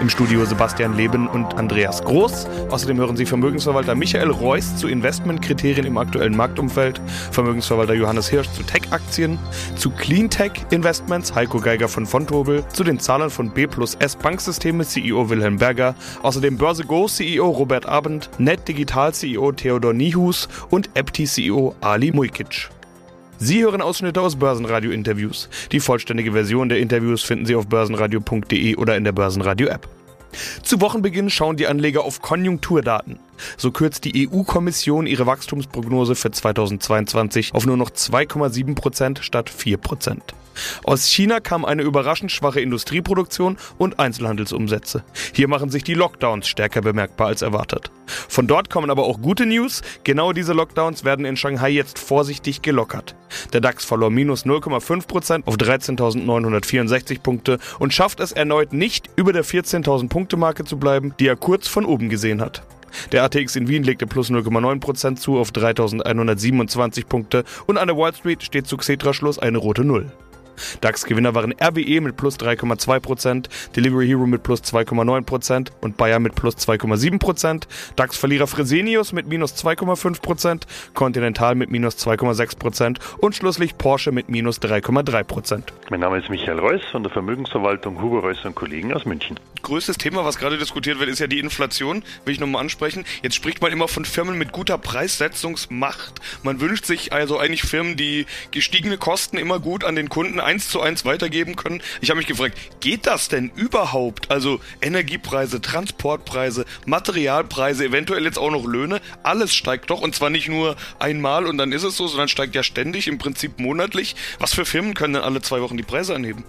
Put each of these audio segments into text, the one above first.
Im Studio Sebastian Leben und Andreas Groß. Außerdem hören Sie Vermögensverwalter Michael Reuss zu Investmentkriterien im aktuellen Marktumfeld, Vermögensverwalter Johannes Hirsch zu Tech-Aktien, zu Cleantech-Investments Heiko Geiger von Fontobel, zu den Zahlern von B plus S Banksysteme CEO Wilhelm Berger, außerdem Börse Go CEO Robert Abend, Net Digital CEO Theodor Nihus und Epti CEO Ali Mujkic. Sie hören Ausschnitte aus Börsenradio-Interviews. Die vollständige Version der Interviews finden Sie auf börsenradio.de oder in der Börsenradio-App. Zu Wochenbeginn schauen die Anleger auf Konjunkturdaten. So kürzt die EU-Kommission ihre Wachstumsprognose für 2022 auf nur noch 2,7 Prozent statt 4 Prozent. Aus China kam eine überraschend schwache Industrieproduktion und Einzelhandelsumsätze. Hier machen sich die Lockdowns stärker bemerkbar als erwartet. Von dort kommen aber auch gute News. Genau diese Lockdowns werden in Shanghai jetzt vorsichtig gelockert. Der DAX verlor minus 0,5 Prozent auf 13.964 Punkte und schafft es erneut nicht, über der 14.000 Punkte Marke zu bleiben, die er kurz von oben gesehen hat. Der ATX in Wien legte plus 0,9% zu auf 3127 Punkte und an der Wall Street steht zu Xetra-Schluss eine rote Null. DAX-Gewinner waren RWE mit plus 3,2%, Delivery Hero mit plus 2,9% und Bayer mit plus 2,7%, DAX-Verlierer Fresenius mit minus 2,5%, Continental mit minus 2,6% und schlusslich Porsche mit minus 3,3%. Mein Name ist Michael Reuss von der Vermögensverwaltung Huber Reuss und Kollegen aus München. Größtes Thema, was gerade diskutiert wird, ist ja die Inflation, will ich nochmal ansprechen. Jetzt spricht man immer von Firmen mit guter Preissetzungsmacht. Man wünscht sich also eigentlich Firmen, die gestiegene Kosten immer gut an den Kunden eins zu eins weitergeben können. Ich habe mich gefragt, geht das denn überhaupt? Also Energiepreise, Transportpreise, Materialpreise, eventuell jetzt auch noch Löhne, alles steigt doch und zwar nicht nur einmal und dann ist es so, sondern steigt ja ständig, im Prinzip monatlich. Was für Firmen können denn alle zwei Wochen die Preise anheben?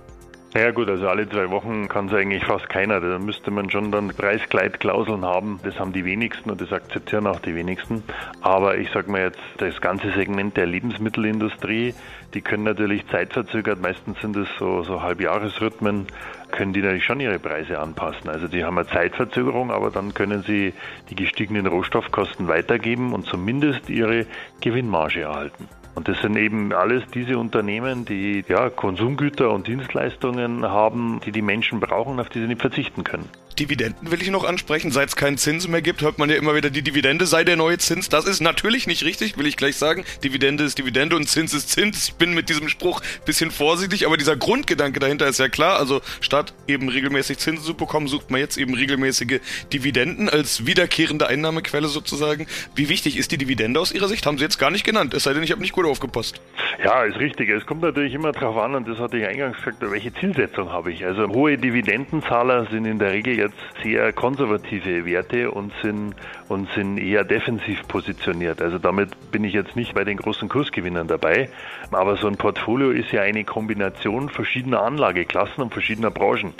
Naja gut, also alle zwei Wochen kann es eigentlich fast keiner. Da müsste man schon dann Preisgleitklauseln haben. Das haben die wenigsten und das akzeptieren auch die wenigsten. Aber ich sage mal jetzt, das ganze Segment der Lebensmittelindustrie, die können natürlich zeitverzögert, meistens sind es so, so Halbjahresrhythmen, können die natürlich schon ihre Preise anpassen. Also die haben eine Zeitverzögerung, aber dann können sie die gestiegenen Rohstoffkosten weitergeben und zumindest ihre Gewinnmarge erhalten. Und das sind eben alles diese Unternehmen, die ja, Konsumgüter und Dienstleistungen haben, die die Menschen brauchen, auf die sie nicht verzichten können. Dividenden will ich noch ansprechen. Seit es keinen Zins mehr gibt, hört man ja immer wieder, die Dividende sei der neue Zins. Das ist natürlich nicht richtig, will ich gleich sagen. Dividende ist Dividende und Zins ist Zins. Ich bin mit diesem Spruch ein bisschen vorsichtig, aber dieser Grundgedanke dahinter ist ja klar. Also statt eben regelmäßig Zinsen zu bekommen, sucht man jetzt eben regelmäßige Dividenden als wiederkehrende Einnahmequelle sozusagen. Wie wichtig ist die Dividende aus Ihrer Sicht? Haben Sie jetzt gar nicht genannt, es sei denn, ich habe nicht gut aufgepasst. Ja, ist richtig. Es kommt natürlich immer darauf an, und das hatte ich eingangs gesagt, welche Zielsetzung habe ich. Also hohe Dividendenzahler sind in der Regel jetzt sehr konservative Werte und sind, und sind eher defensiv positioniert. Also damit bin ich jetzt nicht bei den großen Kursgewinnern dabei. Aber so ein Portfolio ist ja eine Kombination verschiedener Anlageklassen und verschiedener Branchen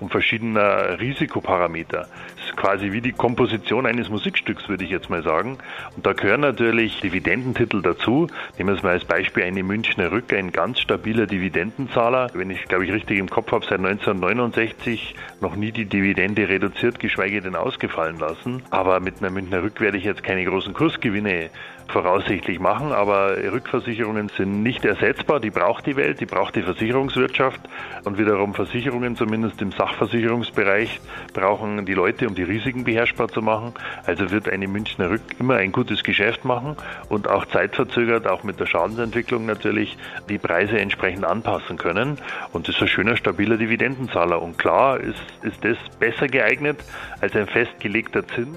und verschiedener Risikoparameter. Das ist quasi wie die Komposition eines Musikstücks, würde ich jetzt mal sagen. Und da gehören natürlich Dividendentitel dazu. Nehmen wir es mal als Beispiel eine Münchner Rück, ein ganz stabiler Dividendenzahler. Wenn ich, glaube ich, richtig im Kopf habe, seit 1969 noch nie die Dividende reduziert, geschweige denn ausgefallen lassen. Aber mit einer Münchner Rück werde ich jetzt keine großen Kursgewinne voraussichtlich machen, aber Rückversicherungen sind nicht ersetzbar. Die braucht die Welt, die braucht die Versicherungswirtschaft und wiederum Versicherungen, zumindest im Sachversicherungsbereich, brauchen die Leute, um die Risiken beherrschbar zu machen. Also wird eine Münchner Rück immer ein gutes Geschäft machen und auch zeitverzögert, auch mit der Schadensentwicklung natürlich, die Preise entsprechend anpassen können. Und das ist ein schöner, stabiler Dividendenzahler. Und klar ist, ist das besser geeignet als ein festgelegter Zins.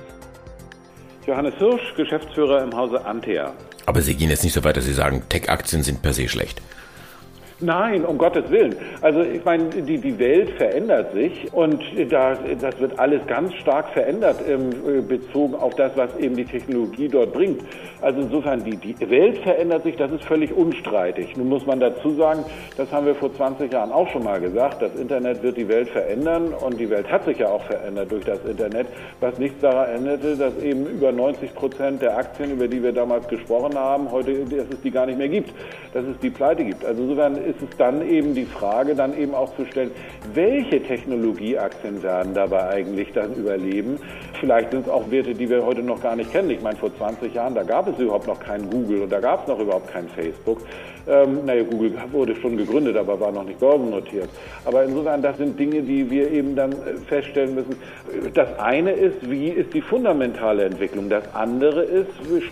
Johannes Hirsch, Geschäftsführer im Hause Antea. Aber Sie gehen jetzt nicht so weit, dass Sie sagen, Tech-Aktien sind per se schlecht. Nein, um Gottes Willen. Also ich meine, die, die Welt verändert sich und da, das wird alles ganz stark verändert ähm, bezogen auf das, was eben die Technologie dort bringt. Also insofern, die, die Welt verändert sich, das ist völlig unstreitig. Nun muss man dazu sagen, das haben wir vor 20 Jahren auch schon mal gesagt, das Internet wird die Welt verändern und die Welt hat sich ja auch verändert durch das Internet, was nichts daran änderte, dass eben über 90 Prozent der Aktien, über die wir damals gesprochen haben, heute, dass es die gar nicht mehr gibt, dass es die Pleite gibt. Also insofern ist es dann eben die Frage, dann eben auch zu stellen, welche Technologieaktien werden dabei eigentlich dann überleben? Vielleicht sind es auch Werte, die wir heute noch gar nicht kennen. Ich meine, vor 20 Jahren, da gab es überhaupt noch kein Google und da gab es noch überhaupt kein Facebook. Ähm, naja, Google wurde schon gegründet, aber war noch nicht börsennotiert. Aber insofern, das sind Dinge, die wir eben dann äh, feststellen müssen. Das eine ist, wie ist die fundamentale Entwicklung? Das andere ist,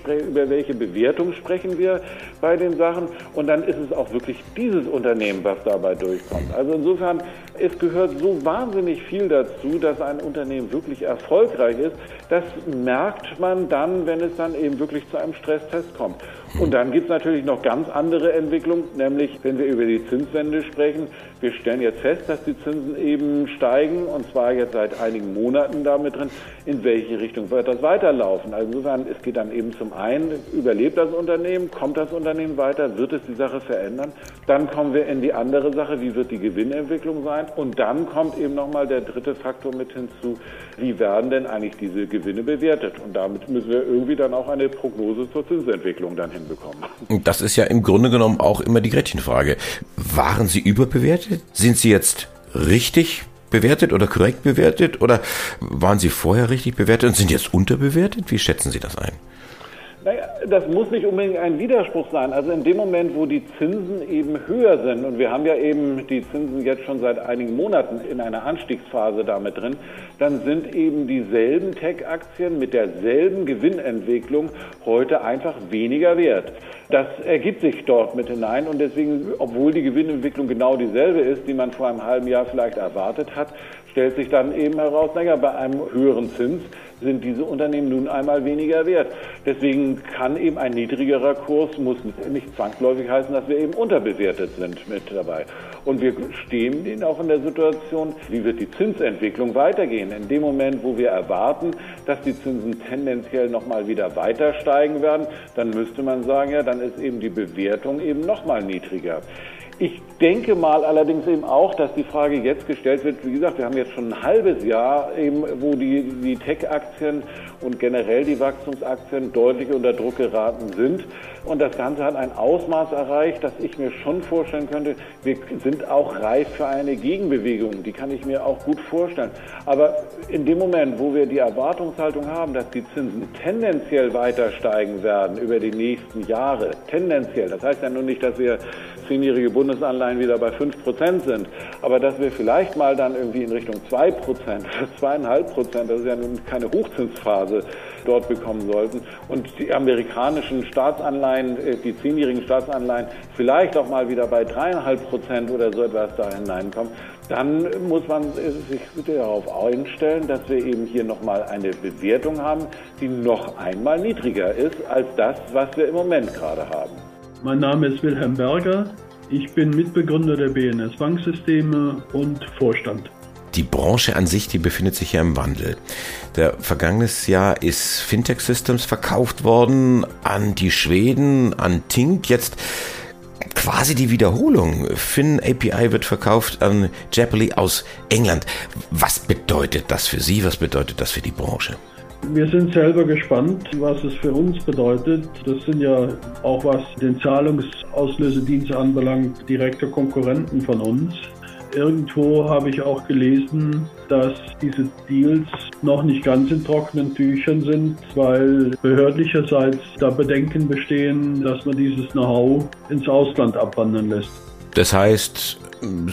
über welche Bewertung sprechen wir bei den Sachen? Und dann ist es auch wirklich dieses Unternehmen, was dabei durchkommt. Also insofern, es gehört so wahnsinnig viel dazu, dass ein Unternehmen wirklich erfolgreich ist. Das merkt man dann, wenn es dann eben wirklich zu einem Stresstest kommt. Und dann gibt es natürlich noch ganz andere Entwicklungen, nämlich wenn wir über die Zinswende sprechen. Wir stellen jetzt fest, dass die Zinsen eben steigen und zwar jetzt seit einigen Monaten damit drin. In welche Richtung wird das weiterlaufen? Also insofern, es geht dann eben zum einen, überlebt das Unternehmen, kommt das Unternehmen weiter, wird es die Sache verändern? Dann kommen wir in die andere Sache, wie wird die Gewinnentwicklung sein? Und dann kommt eben nochmal der dritte Faktor mit hinzu, wie werden denn eigentlich diese Gewinne bewertet? Und damit müssen wir irgendwie dann auch eine Prognose zur Zinsentwicklung dann hinbekommen. Das ist ja im Grunde genommen auch immer die Gretchenfrage. Waren Sie überbewertet? Sind Sie jetzt richtig bewertet oder korrekt bewertet? Oder waren Sie vorher richtig bewertet und sind jetzt unterbewertet? Wie schätzen Sie das ein? Naja, das muss nicht unbedingt ein Widerspruch sein. Also in dem Moment, wo die Zinsen eben höher sind, und wir haben ja eben die Zinsen jetzt schon seit einigen Monaten in einer Anstiegsphase damit drin, dann sind eben dieselben Tech-Aktien mit derselben Gewinnentwicklung heute einfach weniger wert. Das ergibt sich dort mit hinein und deswegen, obwohl die Gewinnentwicklung genau dieselbe ist, die man vor einem halben Jahr vielleicht erwartet hat, stellt sich dann eben heraus, naja, bei einem höheren Zins sind diese Unternehmen nun einmal weniger wert. Deswegen kann eben ein niedrigerer Kurs, muss nicht zwangsläufig heißen, dass wir eben unterbewertet sind mit dabei. Und wir stehen auch in der Situation, wie wird die Zinsentwicklung weitergehen? In dem Moment, wo wir erwarten, dass die Zinsen tendenziell nochmal wieder weiter steigen werden, dann müsste man sagen, ja, dann ist eben die Bewertung eben nochmal niedriger. Ich denke mal allerdings eben auch, dass die Frage jetzt gestellt wird, wie gesagt, wir haben jetzt schon ein halbes Jahr eben, wo die, die Tech-Aktien und generell die Wachstumsaktien deutlich unter Druck geraten sind. Und das Ganze hat ein Ausmaß erreicht, dass ich mir schon vorstellen könnte, wir sind auch reif für eine Gegenbewegung. Die kann ich mir auch gut vorstellen. Aber in dem Moment, wo wir die Erwartungshaltung haben, dass die Zinsen tendenziell weiter steigen werden über die nächsten Jahre, tendenziell, das heißt ja nun nicht, dass wir zehnjährige Bundesanleihen wieder bei 5 Prozent sind, aber dass wir vielleicht mal dann irgendwie in Richtung 2 Prozent, 2,5 Prozent, das ist ja nun keine Hochzinsphase, dort bekommen sollten und die amerikanischen Staatsanleihen, äh, die zehnjährigen Staatsanleihen vielleicht auch mal wieder bei 3,5 Prozent oder so etwas da hineinkommen, dann muss man sich darauf einstellen, dass wir eben hier nochmal eine Bewertung haben, die noch einmal niedriger ist als das, was wir im Moment gerade haben. Mein Name ist Wilhelm Berger. Ich bin Mitbegründer der BNS Banksysteme und Vorstand. Die Branche an sich, die befindet sich ja im Wandel. Der vergangenes Jahr ist Fintech Systems verkauft worden an die Schweden, an Tink. Jetzt quasi die Wiederholung. Fin API wird verkauft an Jeopardy aus England. Was bedeutet das für Sie? Was bedeutet das für die Branche? Wir sind selber gespannt, was es für uns bedeutet. Das sind ja auch was den Zahlungsauslösedienst anbelangt, direkte Konkurrenten von uns. Irgendwo habe ich auch gelesen, dass diese Deals noch nicht ganz in trockenen Tüchern sind, weil behördlicherseits da Bedenken bestehen, dass man dieses Know-how ins Ausland abwandern lässt. Das heißt,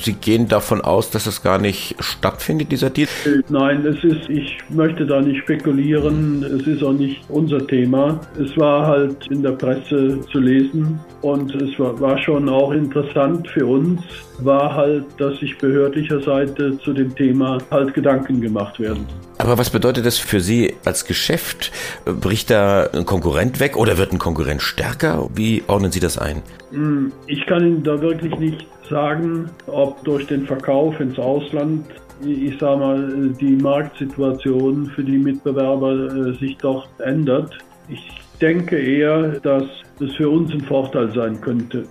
Sie gehen davon aus, dass es gar nicht stattfindet, dieser Deal? Nein, es ist, ich möchte da nicht spekulieren. Es ist auch nicht unser Thema. Es war halt in der Presse zu lesen und es war, war schon auch interessant für uns, war halt, dass sich behördlicher Seite zu dem Thema halt Gedanken gemacht werden. Aber was bedeutet das für Sie als Geschäft? Bricht da ein Konkurrent weg oder wird ein Konkurrent stärker? Wie ordnen Sie das ein? Hm, ich kann Ihnen da wirklich nicht sagen, ob durch den Verkauf ins Ausland, ich sage mal, die Marktsituation für die Mitbewerber äh, sich dort ändert. Ich denke eher, dass es für uns ein Vorteil sein könnte.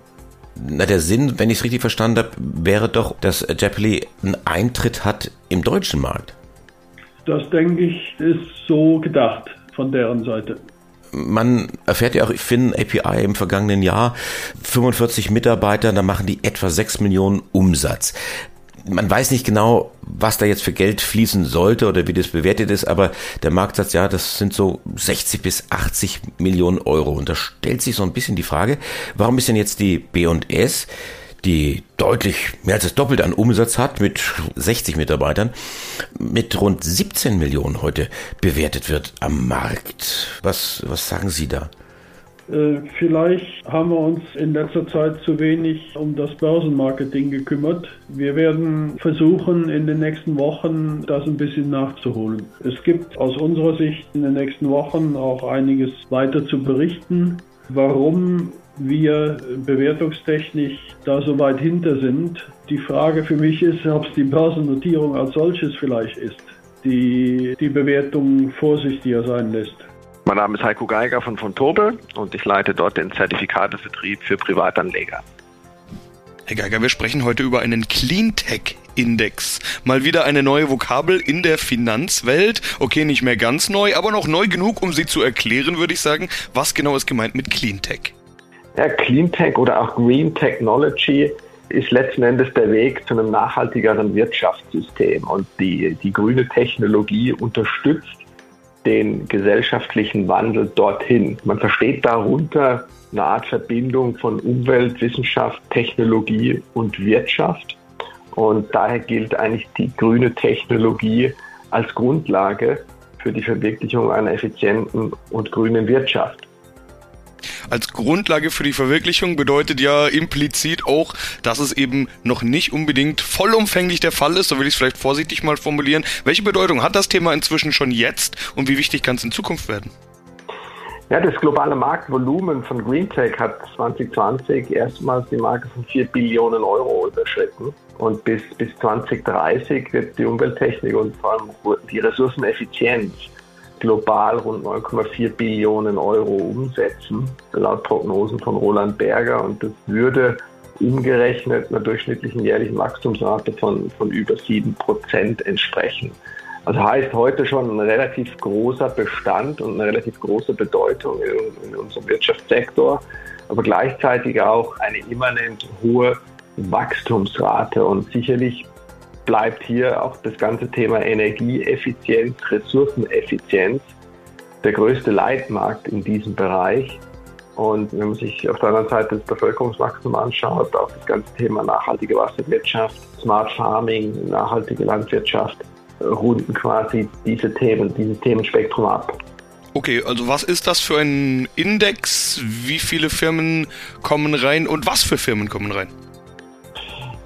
Na, der Sinn, wenn ich es richtig verstanden habe, wäre doch, dass Jeopardy einen Eintritt hat im deutschen Markt. Das denke ich, ist so gedacht von deren Seite. Man erfährt ja auch Finn API im vergangenen Jahr 45 Mitarbeiter, da machen die etwa 6 Millionen Umsatz man weiß nicht genau, was da jetzt für Geld fließen sollte oder wie das bewertet ist, aber der Marktsatz, ja, das sind so 60 bis 80 Millionen Euro. Und da stellt sich so ein bisschen die Frage, warum ist denn jetzt die B&S, die deutlich mehr als das Doppelte an Umsatz hat, mit 60 Mitarbeitern, mit rund 17 Millionen heute bewertet wird am Markt? Was, was sagen Sie da? Äh, vielleicht haben wir uns in letzter Zeit zu wenig um das Börsenmarketing gekümmert. Wir werden versuchen, in den nächsten Wochen das ein bisschen nachzuholen. Es gibt aus unserer Sicht in den nächsten Wochen auch einiges weiter zu berichten, warum wir bewertungstechnisch da so weit hinter sind. Die Frage für mich ist, ob es die Börsennotierung als solches vielleicht ist, die die Bewertung vorsichtiger sein lässt. Mein Name ist Heiko Geiger von von Tobel und ich leite dort den Zertifikatevertrieb für Privatanleger. Herr Geiger, wir sprechen heute über einen Cleantech-Index. Mal wieder eine neue Vokabel in der Finanzwelt. Okay, nicht mehr ganz neu, aber noch neu genug, um sie zu erklären, würde ich sagen. Was genau ist gemeint mit Cleantech? Ja, Cleantech oder auch Green Technology ist letzten Endes der Weg zu einem nachhaltigeren Wirtschaftssystem. Und die, die grüne Technologie unterstützt den gesellschaftlichen Wandel dorthin. Man versteht darunter eine Art Verbindung von Umwelt, Wissenschaft, Technologie und Wirtschaft. Und daher gilt eigentlich die grüne Technologie als Grundlage für die Verwirklichung einer effizienten und grünen Wirtschaft als Grundlage für die Verwirklichung bedeutet ja implizit auch, dass es eben noch nicht unbedingt vollumfänglich der Fall ist, so will ich es vielleicht vorsichtig mal formulieren. Welche Bedeutung hat das Thema inzwischen schon jetzt und wie wichtig kann es in Zukunft werden? Ja, das globale Marktvolumen von GreenTech hat 2020 erstmals die Marke von 4 Billionen Euro überschritten. Und bis, bis 2030 wird die Umwelttechnik und vor allem die Ressourceneffizienz global rund 9,4 Billionen Euro umsetzen, laut Prognosen von Roland Berger. Und das würde umgerechnet einer durchschnittlichen jährlichen Wachstumsrate von, von über 7 Prozent entsprechen. Also heißt heute schon ein relativ großer Bestand und eine relativ große Bedeutung in, in unserem Wirtschaftssektor, aber gleichzeitig auch eine immanent hohe Wachstumsrate. Und sicherlich bleibt hier auch das ganze Thema Energieeffizienz, Ressourceneffizienz der größte Leitmarkt in diesem Bereich. Und wenn man sich auf der anderen Seite das Bevölkerungswachstum anschaut, auch das ganze Thema nachhaltige Wasserwirtschaft, Smart Farming, nachhaltige Landwirtschaft, runden quasi diese Themen, dieses Themenspektrum ab. Okay, also was ist das für ein Index? Wie viele Firmen kommen rein und was für Firmen kommen rein?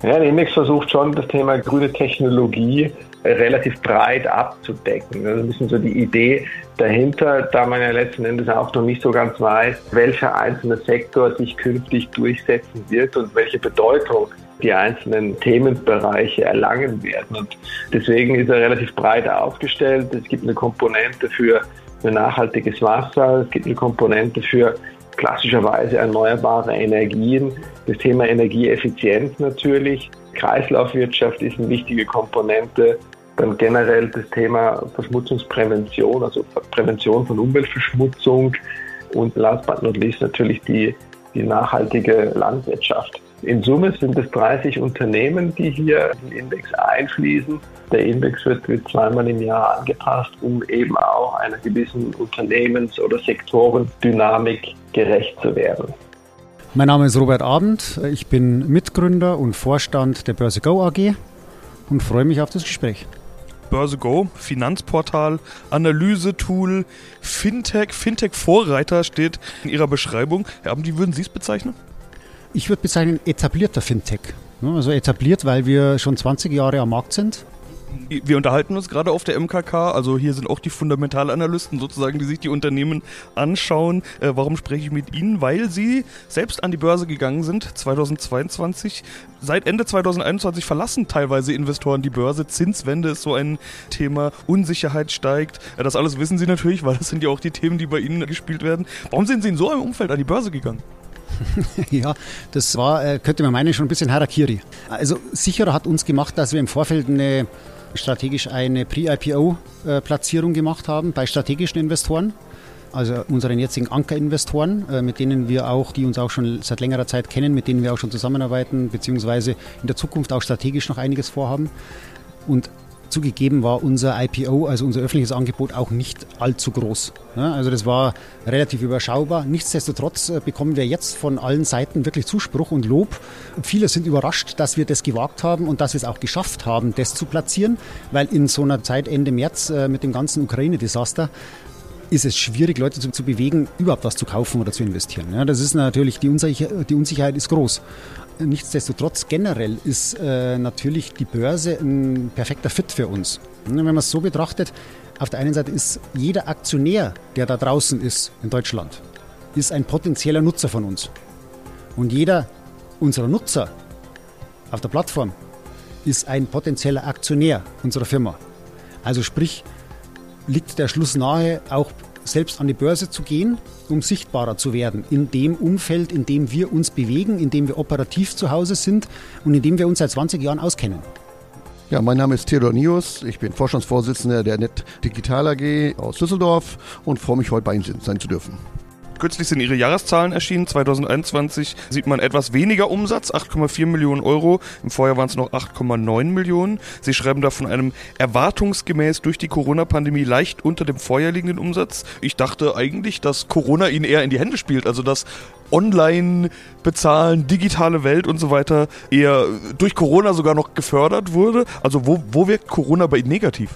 Ja, der Index versucht schon, das Thema grüne Technologie relativ breit abzudecken. Das ist ein bisschen so die Idee dahinter, da man ja letzten Endes auch noch nicht so ganz weiß, welcher einzelne Sektor sich künftig durchsetzen wird und welche Bedeutung die einzelnen Themenbereiche erlangen werden. Und deswegen ist er relativ breit aufgestellt. Es gibt eine Komponente für, für nachhaltiges Wasser, es gibt eine Komponente für klassischerweise erneuerbare Energien, das Thema Energieeffizienz natürlich, Kreislaufwirtschaft ist eine wichtige Komponente, dann generell das Thema Verschmutzungsprävention, also Prävention von Umweltverschmutzung. Und last but not least natürlich die, die nachhaltige Landwirtschaft. In Summe sind es 30 Unternehmen, die hier in den Index einfließen. Der Index wird, wird zweimal im Jahr angepasst, um eben auch einer gewissen Unternehmens- oder Sektorendynamik gerecht zu werden. Mein Name ist Robert Abend. Ich bin Mitgründer und Vorstand der Börse Go AG und freue mich auf das Gespräch. Börse Go, Finanzportal, Analysetool, Fintech, Fintech-Vorreiter steht in Ihrer Beschreibung. Herr Abend, wie würden Sie es bezeichnen? Ich würde bezeichnen etablierter Fintech. Also etabliert, weil wir schon 20 Jahre am Markt sind wir unterhalten uns gerade auf der MKK, also hier sind auch die Fundamentalanalysten sozusagen, die sich die Unternehmen anschauen. Äh, warum spreche ich mit Ihnen? Weil Sie selbst an die Börse gegangen sind, 2022. Seit Ende 2021 verlassen teilweise Investoren die Börse. Zinswende ist so ein Thema, Unsicherheit steigt. Äh, das alles wissen Sie natürlich, weil das sind ja auch die Themen, die bei Ihnen gespielt werden. Warum sind Sie in so einem Umfeld an die Börse gegangen? ja, das war, äh, könnte man meinen, schon ein bisschen Harakiri. Also sicherer hat uns gemacht, dass wir im Vorfeld eine strategisch eine Pre-IPO-Platzierung gemacht haben bei strategischen Investoren. also unseren jetzigen Ankerinvestoren, äh, mit denen wir auch, die uns auch schon seit längerer Zeit kennen, mit denen wir auch schon zusammenarbeiten, beziehungsweise in der Zukunft auch strategisch noch einiges vorhaben. Und Zugegeben war unser IPO, also unser öffentliches Angebot, auch nicht allzu groß. Also das war relativ überschaubar. Nichtsdestotrotz äh, bekommen wir jetzt von allen Seiten wirklich Zuspruch und Lob. Viele sind überrascht, dass wir das gewagt haben und dass wir es auch geschafft haben, das zu platzieren, weil in so einer Zeit Ende März äh, mit dem ganzen Ukraine-Desaster ist es schwierig, Leute zu, zu, bewegen, überhaupt was zu kaufen oder zu investieren. Ja, das ist natürlich, die, Unsicher die Unsicherheit ist groß. Nichtsdestotrotz generell ist äh, natürlich die Börse ein perfekter Fit für uns. Wenn man es so betrachtet, auf der einen Seite ist jeder Aktionär, der da draußen ist in Deutschland, ist ein potenzieller Nutzer von uns. Und jeder unserer Nutzer auf der Plattform ist ein potenzieller Aktionär unserer Firma. Also sprich, liegt der Schluss nahe, auch selbst an die Börse zu gehen, um sichtbarer zu werden in dem Umfeld, in dem wir uns bewegen, in dem wir operativ zu Hause sind und in dem wir uns seit 20 Jahren auskennen. Ja, mein Name ist Theodor Nius. Ich bin Vorstandsvorsitzender der Net Digital AG aus Düsseldorf und freue mich, heute bei Ihnen sein zu dürfen. Kürzlich sind ihre Jahreszahlen erschienen. 2021 sieht man etwas weniger Umsatz, 8,4 Millionen Euro. Im Vorjahr waren es noch 8,9 Millionen. Sie schreiben da von einem erwartungsgemäß durch die Corona-Pandemie leicht unter dem vorher liegenden Umsatz. Ich dachte eigentlich, dass Corona ihnen eher in die Hände spielt. Also dass Online bezahlen, digitale Welt und so weiter eher durch Corona sogar noch gefördert wurde. Also wo, wo wirkt Corona bei Ihnen negativ?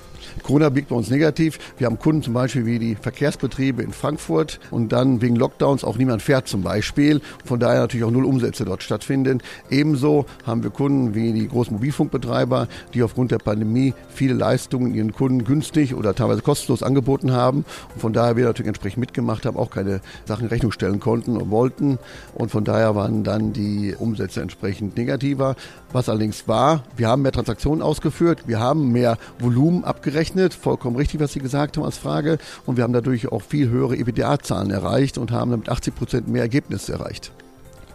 Corona biegt bei uns negativ. Wir haben Kunden zum Beispiel wie die Verkehrsbetriebe in Frankfurt und dann wegen Lockdowns auch niemand fährt zum Beispiel. Von daher natürlich auch null Umsätze dort stattfinden. Ebenso haben wir Kunden wie die großen Mobilfunkbetreiber, die aufgrund der Pandemie viele Leistungen ihren Kunden günstig oder teilweise kostenlos angeboten haben. Und von daher wir natürlich entsprechend mitgemacht haben, auch keine Sachen in Rechnung stellen konnten und wollten. Und von daher waren dann die Umsätze entsprechend negativer. Was allerdings war, wir haben mehr Transaktionen ausgeführt, wir haben mehr Volumen abgerechnet gerechnet, vollkommen richtig, was Sie gesagt haben als Frage. Und wir haben dadurch auch viel höhere EBITDA-Zahlen erreicht und haben damit 80 Prozent mehr Ergebnisse erreicht.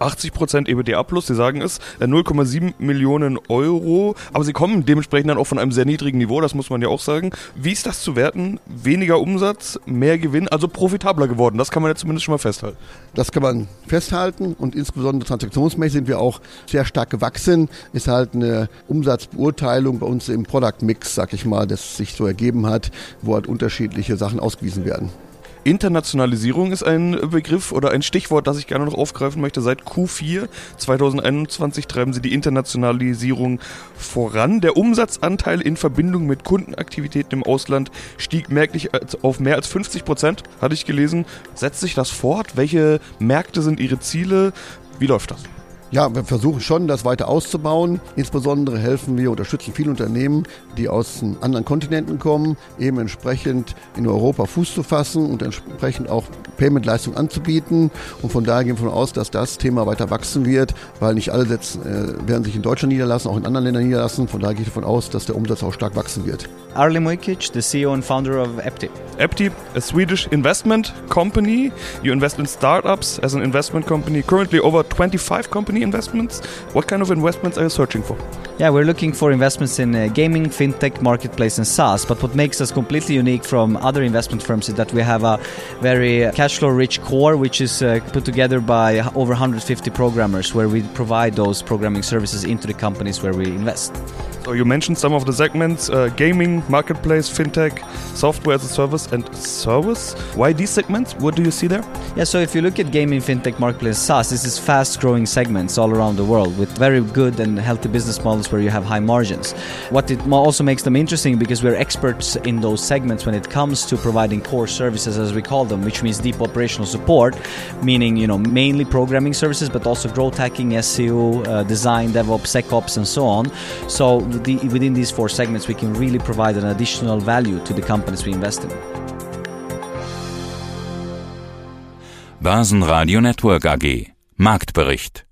80% EBITDA plus, Sie sagen es, 0,7 äh, Millionen Euro, aber Sie kommen dementsprechend dann auch von einem sehr niedrigen Niveau, das muss man ja auch sagen. Wie ist das zu werten? Weniger Umsatz, mehr Gewinn, also profitabler geworden, das kann man ja zumindest schon mal festhalten. Das kann man festhalten und insbesondere transaktionsmäßig sind wir auch sehr stark gewachsen. Ist halt eine Umsatzbeurteilung bei uns im Product Mix, sag ich mal, das sich so ergeben hat, wo halt unterschiedliche Sachen ausgewiesen werden. Internationalisierung ist ein Begriff oder ein Stichwort, das ich gerne noch aufgreifen möchte. Seit Q4 2021 treiben sie die Internationalisierung voran. Der Umsatzanteil in Verbindung mit Kundenaktivitäten im Ausland stieg merklich auf mehr als 50 Prozent, hatte ich gelesen. Setzt sich das fort? Welche Märkte sind Ihre Ziele? Wie läuft das? Ja, wir versuchen schon, das weiter auszubauen. Insbesondere helfen wir, unterstützen viele Unternehmen, die aus anderen Kontinenten kommen, eben entsprechend in Europa Fuß zu fassen und entsprechend auch Payment-Leistungen anzubieten. Und von daher gehen wir davon aus, dass das Thema weiter wachsen wird, weil nicht alle setzen, äh, werden sich in Deutschland niederlassen, auch in anderen Ländern niederlassen. Von daher gehe ich davon aus, dass der Umsatz auch stark wachsen wird. Arli Mujkic, the CEO and founder of Epti. Epti, a Swedish investment company. You invest in startups as an investment company. Currently over 25 companies investments. What kind of investments are you searching for? Yeah, we're looking for investments in uh, gaming, fintech, marketplace, and SaaS. But what makes us completely unique from other investment firms is that we have a very cash flow rich core, which is uh, put together by over 150 programmers, where we provide those programming services into the companies where we invest. You mentioned some of the segments: uh, gaming, marketplace, fintech, software as a service, and service. Why these segments? What do you see there? Yeah, so if you look at gaming, fintech, marketplace, SaaS, this is fast-growing segments all around the world with very good and healthy business models where you have high margins. What it also makes them interesting because we're experts in those segments when it comes to providing core services, as we call them, which means deep operational support, meaning you know mainly programming services, but also growth hacking, SEO, uh, design, DevOps, SecOps, and so on. So the, within these four segments, we can really provide an additional value to the companies we invest in. Börsenradio Network AG Marktbericht